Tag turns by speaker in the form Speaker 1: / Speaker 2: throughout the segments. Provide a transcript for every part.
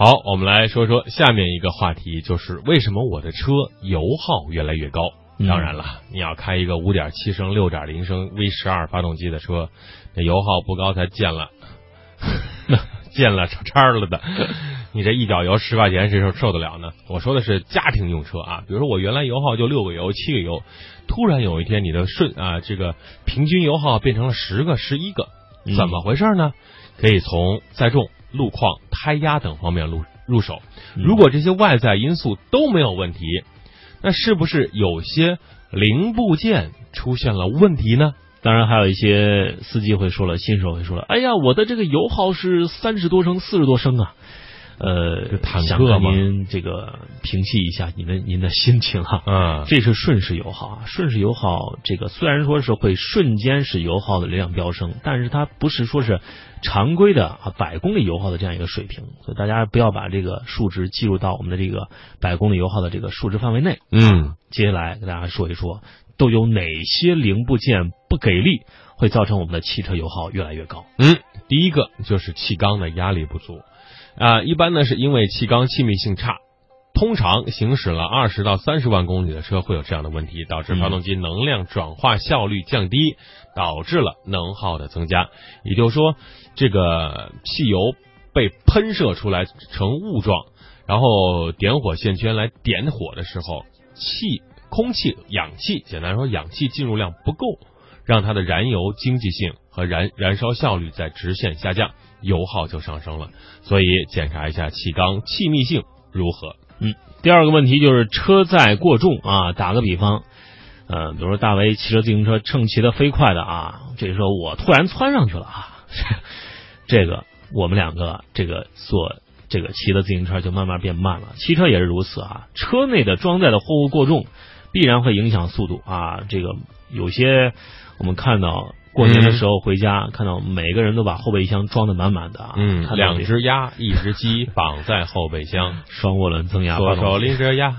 Speaker 1: 好，我们来说说下面一个话题，就是为什么我的车油耗越来越高？当然了，你要开一个五点七升、六点零升 V 十二发动机的车，那油耗不高才见了，见了叉叉了的。你这一脚油十块钱，谁受受得了呢？我说的是家庭用车啊，比如说我原来油耗就六个油、七个油，突然有一天你的顺啊，这个平均油耗变成了十个、十一个，怎么回事呢？可以从载重、路况、胎压等方面入入手。如果这些外在因素都没有问题。那是不是有些零部件出现了问题呢？
Speaker 2: 当然，还有一些司机会说了，新手会说了：“哎呀，我的这个油耗是三十多升、四十多升啊。”呃，
Speaker 1: 坦克
Speaker 2: 嘛，您这个平息一下您的您的心情哈。
Speaker 1: 嗯，
Speaker 2: 这是顺势油耗啊，顺势油耗这个虽然说是会瞬间使油耗的流量飙升，但是它不是说是常规的啊百公里油耗的这样一个水平，所以大家不要把这个数值计入到我们的这个百公里油耗的这个数值范围内。
Speaker 1: 嗯，
Speaker 2: 接下来跟大家说一说，都有哪些零部件不给力，会造成我们的汽车油耗越来越高？
Speaker 1: 嗯，第一个就是气缸的压力不足。啊，一般呢是因为气缸气密性差，通常行驶了二十到三十万公里的车会有这样的问题，导致发动机能量转化效率降低，导致了能耗的增加。也就是说，这个汽油被喷射出来成雾状，然后点火线圈来点火的时候，气、空气、氧气，简单说，氧气进入量不够，让它的燃油经济性和燃燃烧效率在直线下降。油耗就上升了，所以检查一下气缸气密性如何。
Speaker 2: 嗯，第二个问题就是车载过重啊。打个比方，呃，比如说大为骑着自行车正骑得飞快的啊，这时候我突然窜上去了啊，这个我们两个这个坐这个骑的自行车就慢慢变慢了。汽车也是如此啊，车内的装载的货物过重，必然会影响速度啊。这个有些我们看到。过年的时候回家，看到每个人都把后备箱装的满满的啊，
Speaker 1: 嗯，两只鸭，一只鸡绑在后备箱，
Speaker 2: 双涡轮增压，
Speaker 1: 左手拎着鸭，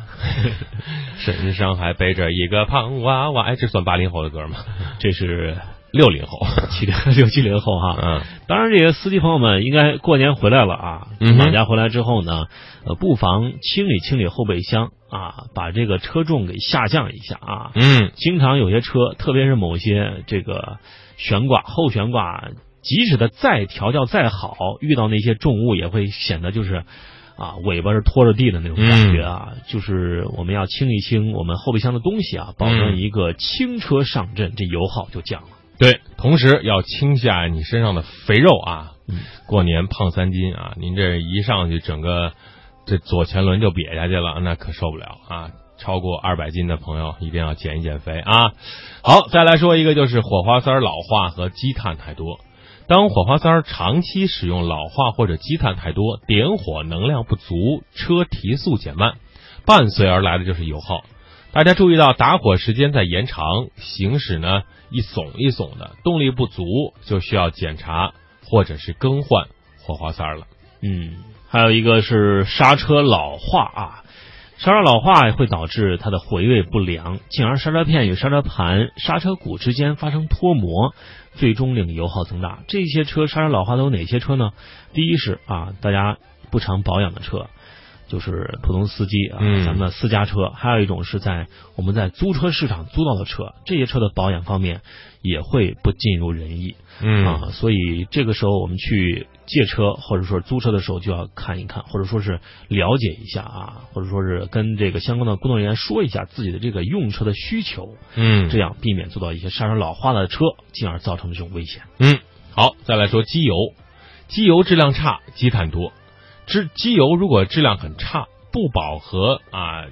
Speaker 1: 身上还背着一个胖娃娃。哎，这算八零后的歌吗？
Speaker 2: 这是。
Speaker 1: 六零后，
Speaker 2: 七 零六七零后哈，
Speaker 1: 嗯，
Speaker 2: 当然这些司机朋友们应该过年回来了啊，老家回来之后呢，呃，不妨清理清理后备箱啊，把这个车重给下降一下啊，
Speaker 1: 嗯，
Speaker 2: 经常有些车，特别是某些这个悬挂后悬挂，即使它再调教再好，遇到那些重物也会显得就是啊尾巴是拖着地的那种感觉啊，就是我们要清一清我们后备箱的东西啊，保证一个轻车上阵，这油耗就降了。
Speaker 1: 对，同时要清下你身上的肥肉啊！过年胖三斤啊，您这一上去，整个这左前轮就瘪下去了，那可受不了啊！超过二百斤的朋友一定要减一减肥啊！好，再来说一个，就是火花塞老化和积碳太多。当火花塞长期使用老化或者积碳太多，点火能量不足，车提速减慢，伴随而来的就是油耗。大家注意到打火时间在延长，行驶呢一耸一耸的，动力不足就需要检查或者是更换火花塞了。
Speaker 2: 嗯，还有一个是刹车老化啊，刹车老化会导致它的回位不良，进而刹车片与刹车盘、刹车鼓之间发生脱模，最终令油耗增大。这些车刹车老化都有哪些车呢？第一是啊，大家不常保养的车。就是普通司机啊，咱们的私家车，还有一种是在我们在租车市场租到的车，这些车的保养方面也会不尽如人意，
Speaker 1: 嗯。
Speaker 2: 啊，所以这个时候我们去借车或者说租车的时候就要看一看，或者说是了解一下啊，或者说是跟这个相关的工作人员说一下自己的这个用车的需求，
Speaker 1: 嗯，
Speaker 2: 这样避免做到一些刹车老化的车，进而造成的这种危险。
Speaker 1: 嗯，好，再来说机油，机油质量差，积碳多。质机油如果质量很差，不饱和啊，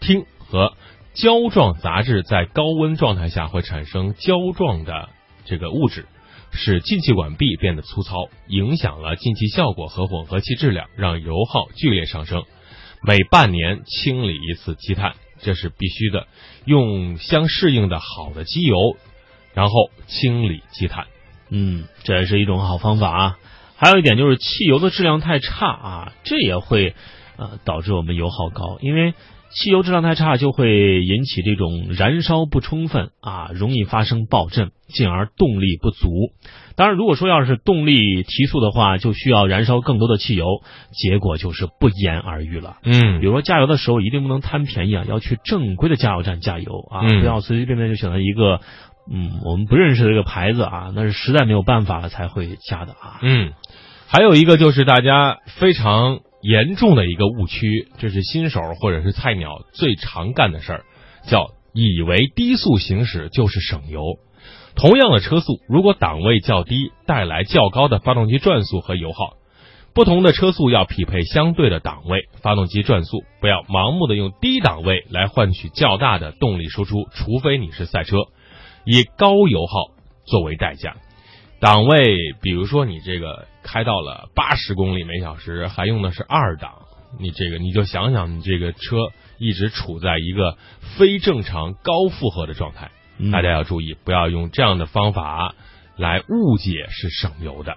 Speaker 1: 烃和胶状杂质在高温状态下会产生胶状的这个物质，使进气管壁变得粗糙，影响了进气效果和混合气质量，让油耗剧烈上升。每半年清理一次积碳，这是必须的。用相适应的好的机油，然后清理积碳。
Speaker 2: 嗯，这也是一种好方法啊。还有一点就是汽油的质量太差啊，这也会呃，导致我们油耗高，因为汽油质量太差就会引起这种燃烧不充分啊，容易发生爆震，进而动力不足。当然，如果说要是动力提速的话，就需要燃烧更多的汽油，结果就是不言而喻了。
Speaker 1: 嗯
Speaker 2: 比如说加油的时候一定不能贪便宜啊，要去正规的加油站加油啊，
Speaker 1: 嗯
Speaker 2: 不要随随便便就选择一个嗯我们不认识这个牌子啊，那是实在没有办法了才会加的啊。
Speaker 1: 嗯，还有一个就是大家非常严重的一个误区，这是新手或者是菜鸟最常干的事儿，叫以为低速行驶就是省油。同样的车速，如果档位较低，带来较高的发动机转速和油耗。不同的车速要匹配相对的档位、发动机转速，不要盲目的用低档位来换取较大的动力输出，除非你是赛车，以高油耗作为代价。档位，比如说你这个开到了八十公里每小时，还用的是二档，你这个你就想想，你这个车一直处在一个非正常高负荷的状态，
Speaker 2: 嗯
Speaker 1: 大家要注意，不要用这样的方法来误解是省油的。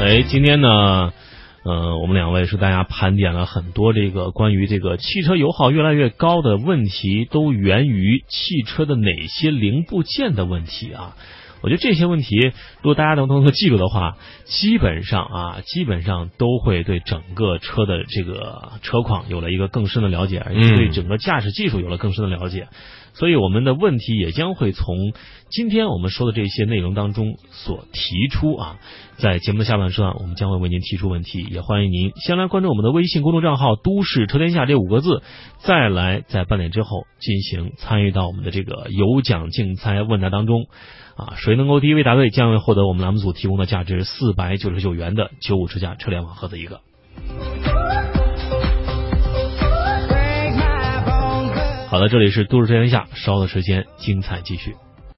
Speaker 2: 哎，今天呢，呃，我们两位是大家盘点了很多这个关于这个汽车油耗越来越高的问题，都源于汽车的哪些零部件的问题啊？我觉得这些问题，如果大家能能够记住的话，基本上啊，基本上都会对整个车的这个车况有了一个更深的了解，而且对整个驾驶技术有了更深的了解。所以我们的问题也将会从今天我们说的这些内容当中所提出啊。在节目的下半段，我们将会为您提出问题，也欢迎您先来关注我们的微信公众账号“都市车天下”这五个字，再来在半点之后进行参与到我们的这个有奖竞猜问答当中。啊，谁能够第一位答对，将会获得我们栏目组提供的价值四百九十九元的九五支架车联网盒子一个。好的，这里是都市车天下，稍后的时间精彩继续。